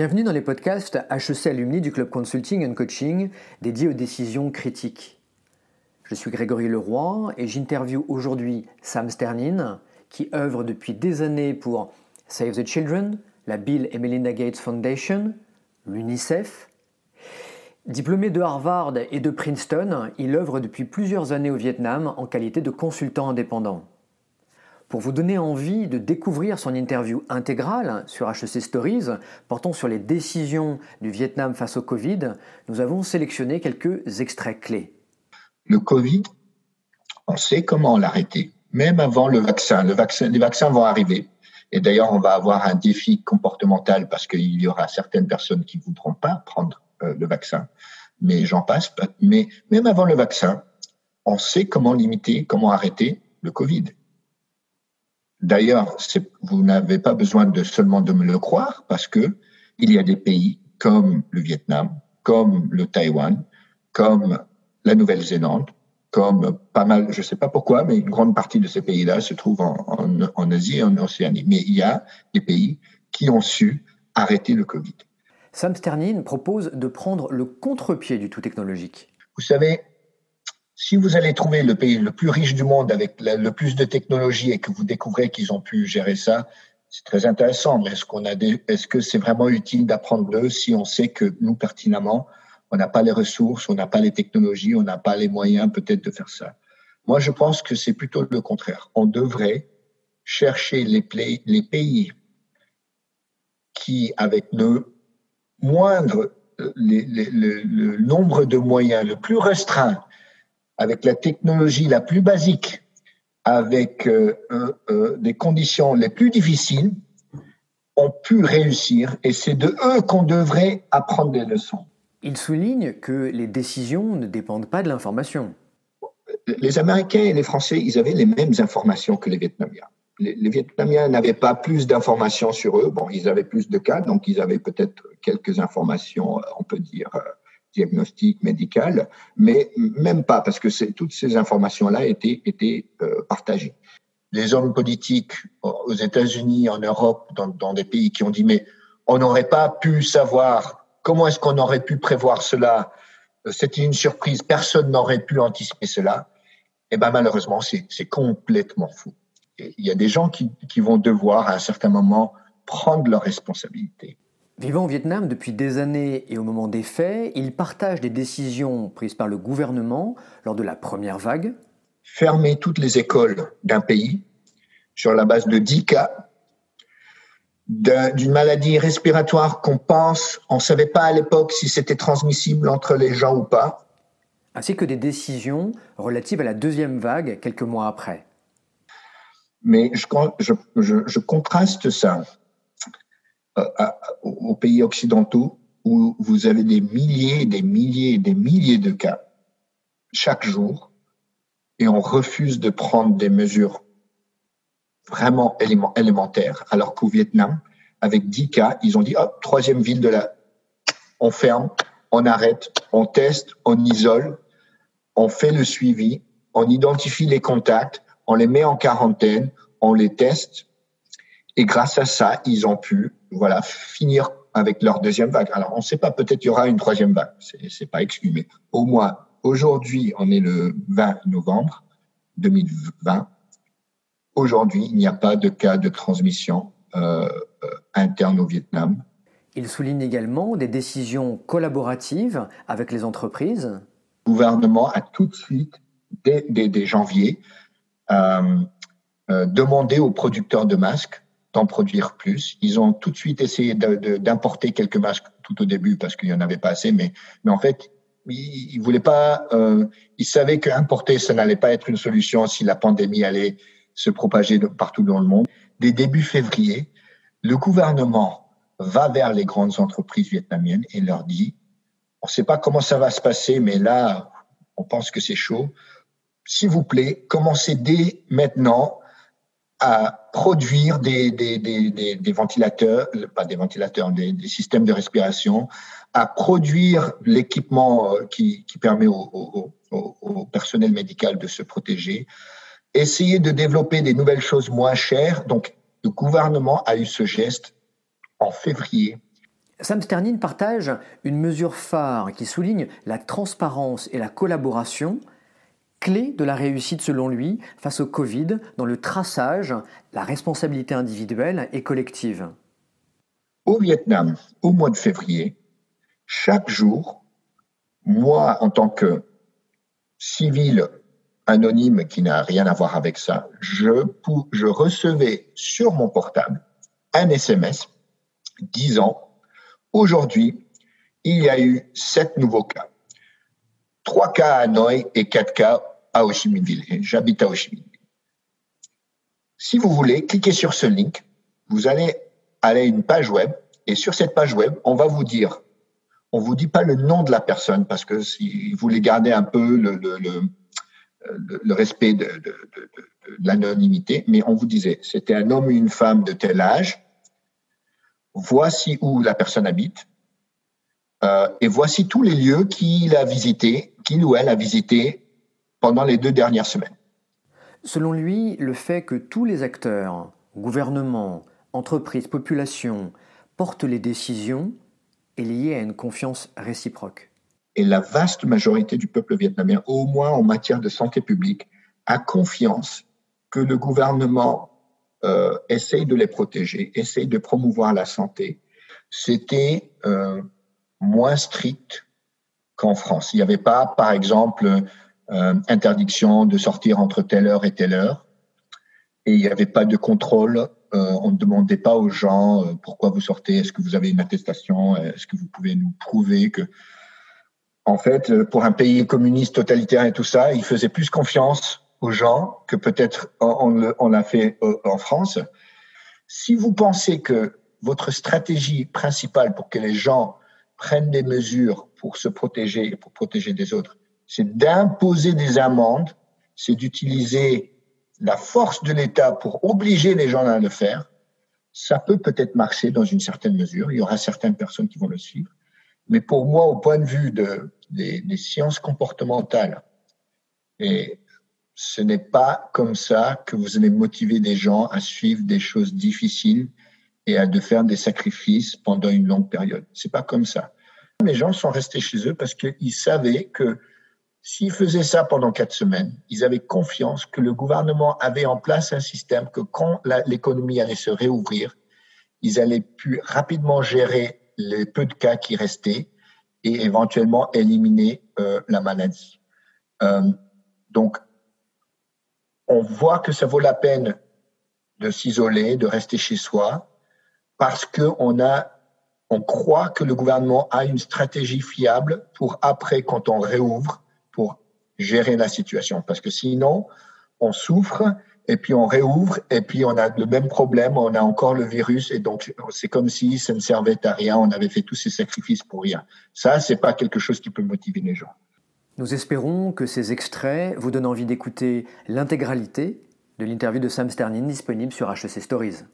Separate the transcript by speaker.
Speaker 1: Bienvenue dans les podcasts HEC Alumni du Club Consulting and Coaching dédié aux décisions critiques. Je suis Grégory Leroy et j'interviewe aujourd'hui Sam Sternin qui œuvre depuis des années pour Save the Children, la Bill et Melinda Gates Foundation, l'UNICEF. Diplômé de Harvard et de Princeton, il œuvre depuis plusieurs années au Vietnam en qualité de consultant indépendant. Pour vous donner envie de découvrir son interview intégrale sur HEC Stories portant sur les décisions du Vietnam face au Covid, nous avons sélectionné quelques extraits clés.
Speaker 2: Le Covid, on sait comment l'arrêter, même avant le vaccin. Le vaccin. Les vaccins vont arriver. Et d'ailleurs, on va avoir un défi comportemental parce qu'il y aura certaines personnes qui ne voudront pas prendre euh, le vaccin. Mais j'en passe. Mais même avant le vaccin, on sait comment limiter, comment arrêter le Covid. D'ailleurs, vous n'avez pas besoin de seulement de me le croire parce que il y a des pays comme le Vietnam, comme le Taïwan, comme la Nouvelle-Zélande, comme pas mal, je ne sais pas pourquoi, mais une grande partie de ces pays-là se trouvent en, en, Asie et en Océanie. Mais il y a des pays qui ont su arrêter le Covid.
Speaker 1: Sam Sternin propose de prendre le contre-pied du tout technologique.
Speaker 2: Vous savez, si vous allez trouver le pays le plus riche du monde avec le plus de technologie et que vous découvrez qu'ils ont pu gérer ça, c'est très intéressant. Mais est-ce qu'on a est-ce que c'est vraiment utile d'apprendre d'eux si on sait que nous pertinemment, on n'a pas les ressources, on n'a pas les technologies, on n'a pas les moyens peut-être de faire ça? Moi, je pense que c'est plutôt le contraire. On devrait chercher les pays qui, avec le moindre, le nombre de moyens le plus restreint avec la technologie la plus basique, avec euh, euh, euh, des conditions les plus difficiles, ont pu réussir et c'est de eux qu'on devrait apprendre des leçons.
Speaker 1: Il souligne que les décisions ne dépendent pas de l'information.
Speaker 2: Les Américains et les Français, ils avaient les mêmes informations que les Vietnamiens. Les, les Vietnamiens n'avaient pas plus d'informations sur eux. Bon, ils avaient plus de cas, donc ils avaient peut-être quelques informations, on peut dire, diagnostic médical, mais même pas, parce que toutes ces informations-là étaient, euh, partagées. Les hommes politiques aux États-Unis, en Europe, dans, des pays qui ont dit, mais on n'aurait pas pu savoir, comment est-ce qu'on aurait pu prévoir cela C'était une surprise, personne n'aurait pu anticiper cela. Eh ben malheureusement, c'est complètement fou. il y a des gens qui, qui vont devoir, à un certain moment, prendre leurs responsabilités.
Speaker 1: Vivant au Vietnam depuis des années et au moment des faits, il partage des décisions prises par le gouvernement lors de la première vague.
Speaker 2: Fermer toutes les écoles d'un pays sur la base de 10 cas d'une maladie respiratoire qu'on pense, on ne savait pas à l'époque si c'était transmissible entre les gens ou pas.
Speaker 1: Ainsi que des décisions relatives à la deuxième vague quelques mois après.
Speaker 2: Mais je, je, je contraste ça aux pays occidentaux où vous avez des milliers, des milliers, des milliers de cas chaque jour et on refuse de prendre des mesures vraiment élémentaires, alors qu'au Vietnam, avec 10 cas, ils ont dit, hop, troisième ville de la... On ferme, on arrête, on teste, on isole, on fait le suivi, on identifie les contacts, on les met en quarantaine, on les teste, et grâce à ça, ils ont pu voilà, finir avec leur deuxième vague. Alors, on ne sait pas, peut-être il y aura une troisième vague, c'est pas exclu, mais au moins, aujourd'hui, on est le 20 novembre 2020. Aujourd'hui, il n'y a pas de cas de transmission euh, euh, interne au Vietnam.
Speaker 1: Il souligne également des décisions collaboratives avec les entreprises.
Speaker 2: Le gouvernement a tout de suite, dès, dès, janvier, euh, euh, demandé aux producteurs de masques d'en produire plus. Ils ont tout de suite essayé d'importer quelques masques tout au début parce qu'il y en avait pas assez, mais, mais en fait, ils, voulaient pas. Euh, ils savaient qu'importer, ça n'allait pas être une solution si la pandémie allait se propager partout dans le monde. Dès début février, le gouvernement va vers les grandes entreprises vietnamiennes et leur dit on ne sait pas comment ça va se passer, mais là, on pense que c'est chaud. S'il vous plaît, commencez dès maintenant à produire des, ventilateurs, pas des ventilateurs, des, systèmes de respiration, à produire l'équipement euh, qui, permet au, au, au, personnel médical de se protéger, essayer de développer des nouvelles choses moins chères. Donc, le gouvernement a eu ce geste en février.
Speaker 1: Sam Sternin partage une mesure phare qui souligne la transparence et la collaboration, clé de la réussite selon lui face au Covid dans le traçage, la responsabilité individuelle et collective.
Speaker 2: Au Vietnam, au mois de février, chaque jour, moi, en tant que civil anonyme qui n'a rien à voir avec ça, je, recevais sur mon portable un SMS disant Aujourd'hui, il y a eu sept nouveaux cas. Trois cas à Hanoï et quatre cas à Ho Chi Minh. J'habite à Ho Chi Minh. Si vous voulez, cliquez sur ce link. Vous allez aller à une page web et sur cette page web, on va vous dire, on vous dit pas le nom de la personne parce que si vous voulez garder un peu le, respect de l'anonymité, mais on vous disait, c'était un homme ou une femme de tel âge, voici où la personne habite, euh, et voici tous les lieux qu'il a visités, qu'il ou elle a visités pendant les deux dernières semaines.
Speaker 1: Selon lui, le fait que tous les acteurs, gouvernements, entreprises, populations, portent les décisions est lié à une confiance réciproque.
Speaker 2: Et la vaste majorité du peuple vietnamien, au moins en matière de santé publique, a confiance que le gouvernement euh, essaye de les protéger, essaye de promouvoir la santé. C'était euh, moins strict qu'en France. Il n'y avait pas, par exemple, euh, interdiction de sortir entre telle heure et telle heure. Et il n'y avait pas de contrôle. Euh, on ne demandait pas aux gens euh, pourquoi vous sortez, est-ce que vous avez une attestation, est-ce que vous pouvez nous prouver que, en fait, euh, pour un pays communiste totalitaire et tout ça, il faisait plus confiance aux gens que peut-être on, on l'a fait euh, en France. Si vous pensez que votre stratégie principale pour que les gens prennent des mesures pour se protéger et pour protéger des autres, c'est d'imposer des amendes, c'est d'utiliser la force de l'État pour obliger les gens à le faire, ça peut peut-être marcher dans une certaine mesure. Il y aura certaines personnes qui vont le suivre. Mais pour moi, au point de vue de, des, des sciences comportementales et ce n'est pas comme ça que vous allez motiver des gens à suivre des choses difficiles et à de faire des sacrifices pendant une longue période. C'est pas comme ça. Les gens sont restés chez eux parce qu'ils savaient que s'ils faisaient ça pendant quatre semaines, ils avaient confiance que le gouvernement avait en place un système que quand l'économie allait se réouvrir, ils allaient pu rapidement gérer les peu de cas qui restaient et éventuellement éliminer euh, la maladie. Euh, donc, on voit que ça vaut la peine de s'isoler, de rester chez soi, parce qu'on a, on croit que le gouvernement a une stratégie fiable pour après, quand on réouvre, pour gérer la situation. Parce que sinon, on souffre et puis on réouvre et puis on a le même problème, on a encore le virus et donc c'est comme si ça ne servait à rien, on avait fait tous ces sacrifices pour rien. Ça, c'est pas quelque chose qui peut motiver les gens.
Speaker 1: Nous espérons que ces extraits vous donnent envie d'écouter l'intégralité de l'interview de Sam Sternin disponible sur HEC Stories.